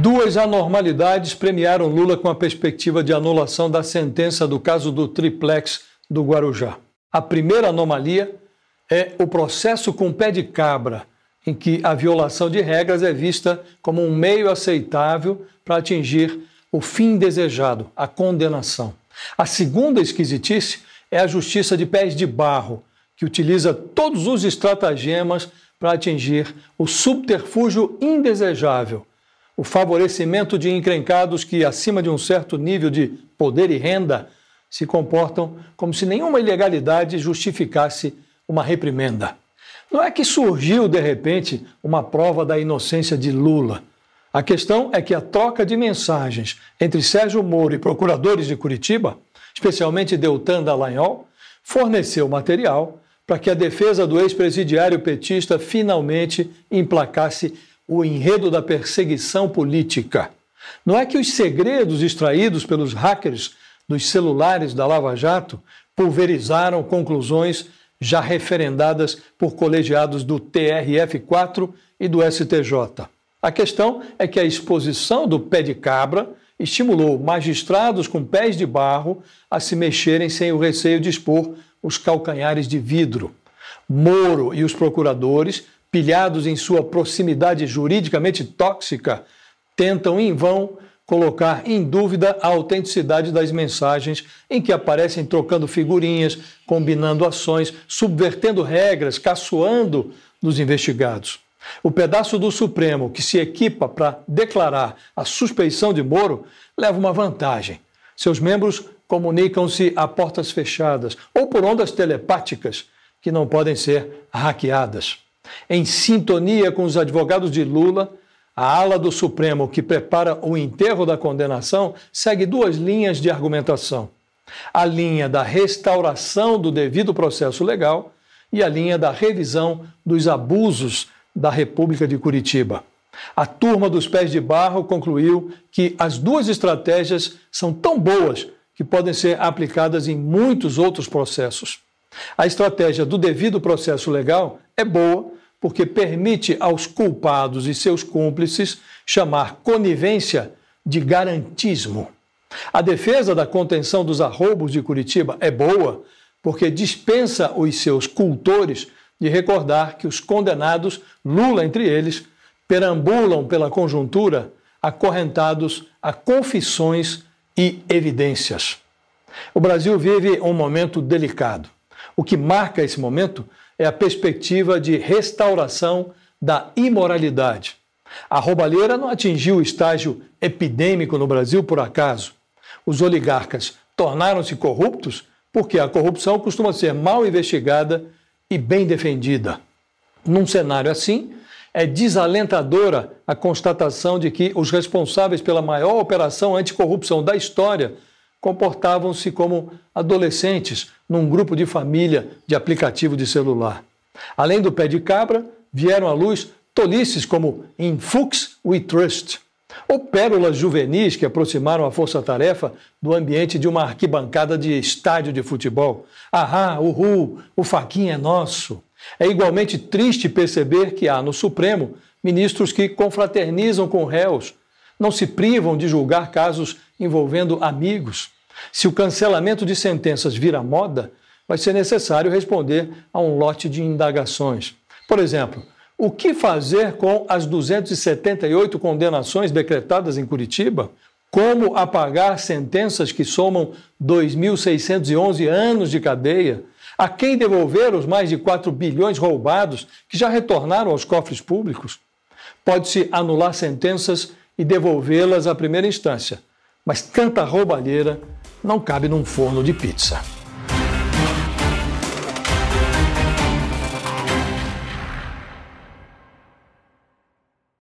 Duas anormalidades premiaram Lula com a perspectiva de anulação da sentença do caso do triplex do Guarujá. A primeira anomalia é o processo com pé de cabra, em que a violação de regras é vista como um meio aceitável para atingir o fim desejado, a condenação. A segunda esquisitice é a justiça de pés de barro, que utiliza todos os estratagemas para atingir o subterfúgio indesejável, o favorecimento de encrencados que, acima de um certo nível de poder e renda, se comportam como se nenhuma ilegalidade justificasse uma reprimenda. Não é que surgiu, de repente, uma prova da inocência de Lula. A questão é que a troca de mensagens entre Sérgio Moro e procuradores de Curitiba, especialmente Deltan Dallagnol, forneceu material para que a defesa do ex-presidiário petista finalmente emplacasse o enredo da perseguição política. Não é que os segredos extraídos pelos hackers dos celulares da Lava Jato pulverizaram conclusões já referendadas por colegiados do TRF4 e do STJ. A questão é que a exposição do pé de cabra estimulou magistrados com pés de barro a se mexerem sem o receio de expor os calcanhares de vidro. Moro e os procuradores, pilhados em sua proximidade juridicamente tóxica, tentam em vão colocar em dúvida a autenticidade das mensagens em que aparecem trocando figurinhas, combinando ações, subvertendo regras, caçoando dos investigados. O pedaço do Supremo que se equipa para declarar a suspeição de Moro leva uma vantagem. Seus membros comunicam-se a portas fechadas ou por ondas telepáticas que não podem ser hackeadas. Em sintonia com os advogados de Lula, a ala do Supremo que prepara o enterro da condenação segue duas linhas de argumentação: a linha da restauração do devido processo legal e a linha da revisão dos abusos da República de Curitiba. A turma dos pés de barro concluiu que as duas estratégias são tão boas que podem ser aplicadas em muitos outros processos. A estratégia do devido processo legal é boa porque permite aos culpados e seus cúmplices chamar conivência de garantismo. A defesa da contenção dos arroubos de Curitiba é boa porque dispensa os seus cultores de recordar que os condenados, Lula entre eles, perambulam pela conjuntura acorrentados a confissões e evidências. O Brasil vive um momento delicado. O que marca esse momento é a perspectiva de restauração da imoralidade. A roubalheira não atingiu o estágio epidêmico no Brasil por acaso. Os oligarcas tornaram-se corruptos porque a corrupção costuma ser mal investigada e bem defendida. Num cenário assim, é desalentadora a constatação de que os responsáveis pela maior operação anticorrupção da história comportavam-se como adolescentes num grupo de família de aplicativo de celular. Além do pé de cabra, vieram à luz tolices como In Fuchs We Trust, ou pérolas juvenis que aproximaram a força-tarefa do ambiente de uma arquibancada de estádio de futebol. Ahá, uhul, o faquinha é nosso. É igualmente triste perceber que há no Supremo ministros que confraternizam com réus, não se privam de julgar casos envolvendo amigos. Se o cancelamento de sentenças vira moda, vai ser necessário responder a um lote de indagações. Por exemplo, o que fazer com as 278 condenações decretadas em Curitiba? Como apagar sentenças que somam 2.611 anos de cadeia? A quem devolver os mais de 4 bilhões roubados que já retornaram aos cofres públicos? Pode-se anular sentenças e devolvê-las à primeira instância, mas tanta roubalheira não cabe num forno de pizza.